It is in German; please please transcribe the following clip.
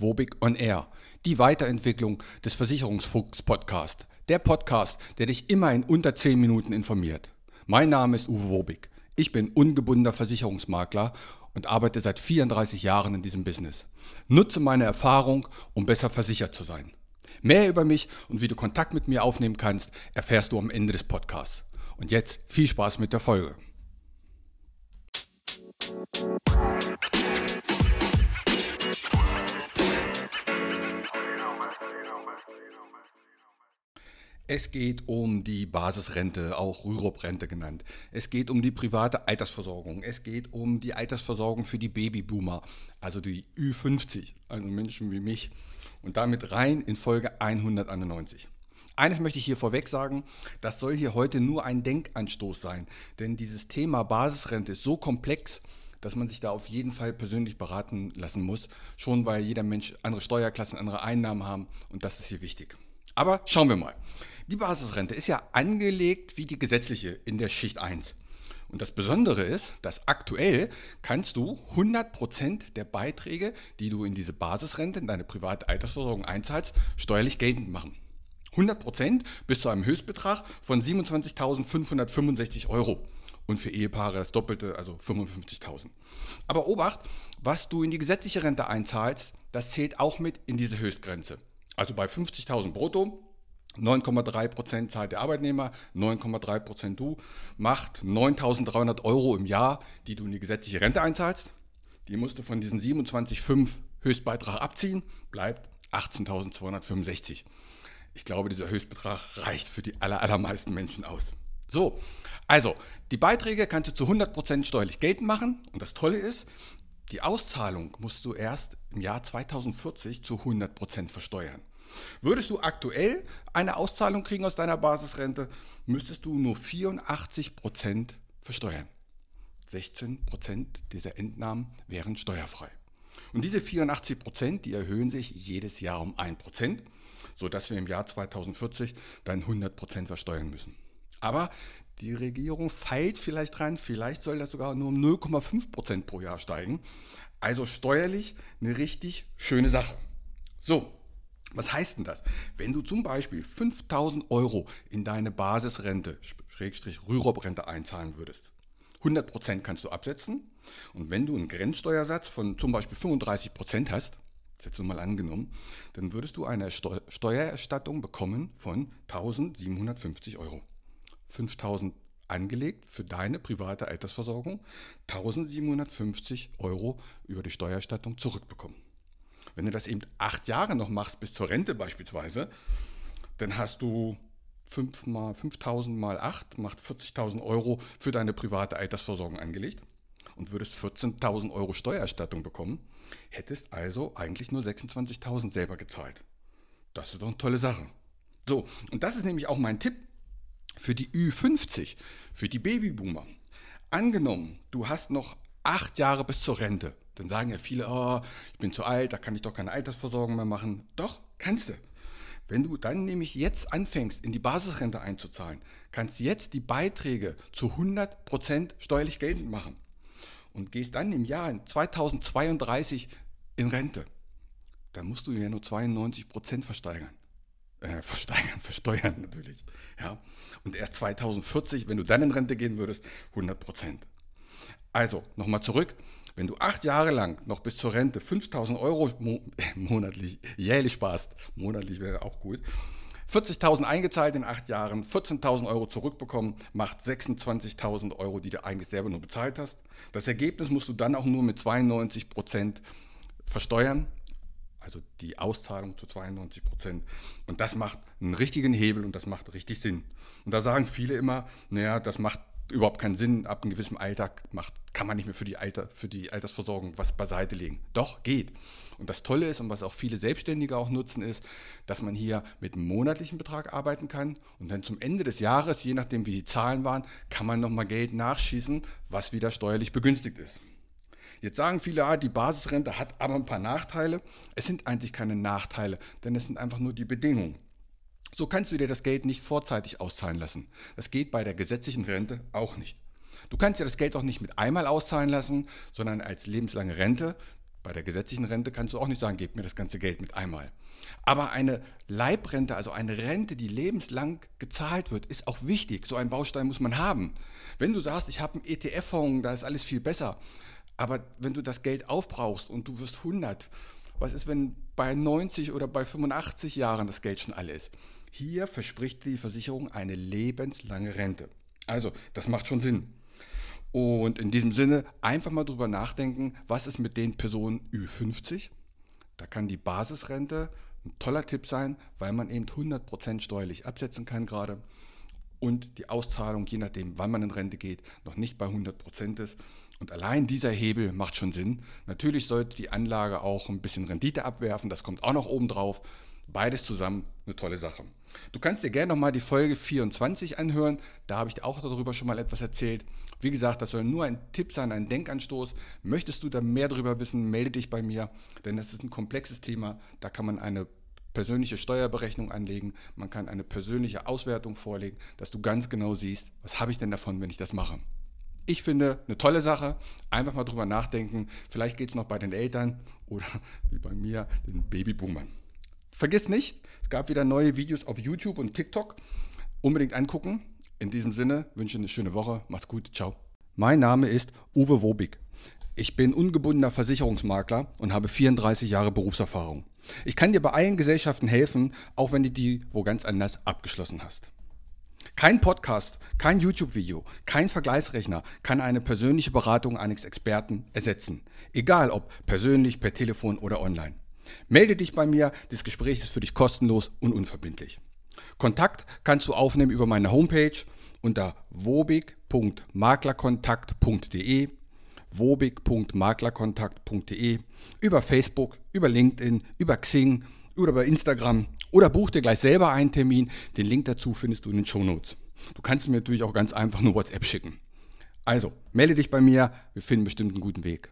Wobig on Air, die Weiterentwicklung des Versicherungsfuchs Podcast. Der Podcast, der dich immer in unter 10 Minuten informiert. Mein Name ist Uwe Wobig. Ich bin ungebundener Versicherungsmakler und arbeite seit 34 Jahren in diesem Business. Nutze meine Erfahrung, um besser versichert zu sein. Mehr über mich und wie du Kontakt mit mir aufnehmen kannst, erfährst du am Ende des Podcasts. Und jetzt viel Spaß mit der Folge. Es geht um die Basisrente, auch Rürup-Rente genannt. Es geht um die private Altersversorgung. Es geht um die Altersversorgung für die Babyboomer, also die Ü50, also Menschen wie mich. Und damit rein in Folge 191. Eines möchte ich hier vorweg sagen, das soll hier heute nur ein Denkanstoß sein, denn dieses Thema Basisrente ist so komplex, dass man sich da auf jeden Fall persönlich beraten lassen muss, schon weil jeder Mensch andere Steuerklassen, andere Einnahmen haben und das ist hier wichtig. Aber schauen wir mal. Die Basisrente ist ja angelegt wie die gesetzliche in der Schicht 1. Und das Besondere ist, dass aktuell kannst du 100% der Beiträge, die du in diese Basisrente, in deine private Altersversorgung einzahlst, steuerlich geltend machen. 100% bis zu einem Höchstbetrag von 27.565 Euro. Und für Ehepaare das Doppelte, also 55.000. Aber Obacht, was du in die gesetzliche Rente einzahlst, das zählt auch mit in diese Höchstgrenze. Also bei 50.000 brutto 9,3 zahlt der Arbeitnehmer, 9,3% du, macht 9.300 Euro im Jahr, die du in die gesetzliche Rente einzahlst. Die musst du von diesen 27,5 Höchstbeitrag abziehen, bleibt 18.265. Ich glaube, dieser Höchstbetrag reicht für die allermeisten Menschen aus. So, also die Beiträge kannst du zu 100% steuerlich geltend machen und das Tolle ist, die Auszahlung musst du erst im Jahr 2040 zu 100% versteuern. Würdest du aktuell eine Auszahlung kriegen aus deiner Basisrente, müsstest du nur 84 Prozent versteuern. 16 Prozent dieser Entnahmen wären steuerfrei. Und diese 84 Prozent, die erhöhen sich jedes Jahr um 1 Prozent, sodass wir im Jahr 2040 dann 100 Prozent versteuern müssen. Aber die Regierung feilt vielleicht rein, vielleicht soll das sogar nur um 0,5 Prozent pro Jahr steigen. Also steuerlich eine richtig schöne Sache. So, was heißt denn das? Wenn du zum Beispiel 5000 Euro in deine Basisrente, Schrägstrich Rürup-Rente einzahlen würdest, 100% kannst du absetzen und wenn du einen Grenzsteuersatz von zum Beispiel 35% hast, jetzt mal angenommen, dann würdest du eine Steuererstattung bekommen von 1750 Euro. 5000 angelegt für deine private Altersversorgung, 1750 Euro über die Steuererstattung zurückbekommen. Wenn du das eben acht Jahre noch machst, bis zur Rente beispielsweise, dann hast du 5 mal, 5000 mal 8 macht 40.000 Euro für deine private Altersversorgung angelegt und würdest 14.000 Euro Steuererstattung bekommen, hättest also eigentlich nur 26.000 selber gezahlt. Das ist doch eine tolle Sache. So, und das ist nämlich auch mein Tipp für die Ü50, für die Babyboomer. Angenommen, du hast noch acht Jahre bis zur Rente. Dann sagen ja viele, oh, ich bin zu alt, da kann ich doch keine Altersversorgung mehr machen. Doch, kannst du. Wenn du dann nämlich jetzt anfängst, in die Basisrente einzuzahlen, kannst du jetzt die Beiträge zu 100% steuerlich geltend machen und gehst dann im Jahr 2032 in Rente. Dann musst du ja nur 92% versteigern. Äh, versteigern, versteuern natürlich. Ja. Und erst 2040, wenn du dann in Rente gehen würdest, 100%. Also, nochmal zurück. Wenn du acht Jahre lang noch bis zur Rente 5000 Euro mo monatlich, jährlich sparst, monatlich wäre auch gut, 40.000 eingezahlt in acht Jahren, 14.000 Euro zurückbekommen, macht 26.000 Euro, die du eigentlich selber nur bezahlt hast. Das Ergebnis musst du dann auch nur mit 92 Prozent versteuern, also die Auszahlung zu 92 Prozent. Und das macht einen richtigen Hebel und das macht richtig Sinn. Und da sagen viele immer, naja, das macht überhaupt keinen Sinn, ab einem gewissen Alter macht, kann man nicht mehr für die, Alter, für die Altersversorgung was beiseite legen. Doch, geht. Und das Tolle ist und was auch viele Selbstständige auch nutzen, ist, dass man hier mit einem monatlichen Betrag arbeiten kann und dann zum Ende des Jahres, je nachdem wie die Zahlen waren, kann man nochmal Geld nachschießen, was wieder steuerlich begünstigt ist. Jetzt sagen viele, ah, die Basisrente hat aber ein paar Nachteile. Es sind eigentlich keine Nachteile, denn es sind einfach nur die Bedingungen. So kannst du dir das Geld nicht vorzeitig auszahlen lassen. Das geht bei der gesetzlichen Rente auch nicht. Du kannst dir das Geld auch nicht mit einmal auszahlen lassen, sondern als lebenslange Rente. Bei der gesetzlichen Rente kannst du auch nicht sagen, gib mir das ganze Geld mit einmal. Aber eine Leibrente, also eine Rente, die lebenslang gezahlt wird, ist auch wichtig. So einen Baustein muss man haben. Wenn du sagst, ich habe einen ETF-Fonds, da ist alles viel besser, aber wenn du das Geld aufbrauchst und du wirst 100, was ist, wenn bei 90 oder bei 85 Jahren das Geld schon alle ist? Hier verspricht die Versicherung eine lebenslange Rente. Also, das macht schon Sinn. Und in diesem Sinne einfach mal drüber nachdenken, was ist mit den Personen Ü50? Da kann die Basisrente ein toller Tipp sein, weil man eben 100% steuerlich absetzen kann gerade und die Auszahlung, je nachdem, wann man in Rente geht, noch nicht bei 100% ist. Und allein dieser Hebel macht schon Sinn. Natürlich sollte die Anlage auch ein bisschen Rendite abwerfen, das kommt auch noch oben drauf. Beides zusammen eine tolle Sache. Du kannst dir gerne nochmal die Folge 24 anhören. Da habe ich dir auch darüber schon mal etwas erzählt. Wie gesagt, das soll nur ein Tipp sein, ein Denkanstoß. Möchtest du da mehr darüber wissen, melde dich bei mir, denn das ist ein komplexes Thema. Da kann man eine persönliche Steuerberechnung anlegen, man kann eine persönliche Auswertung vorlegen, dass du ganz genau siehst, was habe ich denn davon, wenn ich das mache. Ich finde eine tolle Sache. Einfach mal drüber nachdenken. Vielleicht geht es noch bei den Eltern oder wie bei mir, den Babyboomern. Vergiss nicht, es gab wieder neue Videos auf YouTube und TikTok. Unbedingt angucken. In diesem Sinne wünsche eine schöne Woche. Mach's gut. Ciao. Mein Name ist Uwe Wobig. Ich bin ungebundener Versicherungsmakler und habe 34 Jahre Berufserfahrung. Ich kann dir bei allen Gesellschaften helfen, auch wenn du die wo ganz anders abgeschlossen hast. Kein Podcast, kein YouTube-Video, kein Vergleichsrechner kann eine persönliche Beratung eines Experten ersetzen. Egal ob persönlich, per Telefon oder online. Melde dich bei mir, das Gespräch ist für dich kostenlos und unverbindlich. Kontakt kannst du aufnehmen über meine Homepage unter wobig.maklerkontakt.de wobig.maklerkontakt.de über Facebook, über LinkedIn, über Xing oder über Instagram oder buch dir gleich selber einen Termin. Den Link dazu findest du in den Show Notes. Du kannst mir natürlich auch ganz einfach nur WhatsApp schicken. Also, melde dich bei mir, wir finden bestimmt einen guten Weg.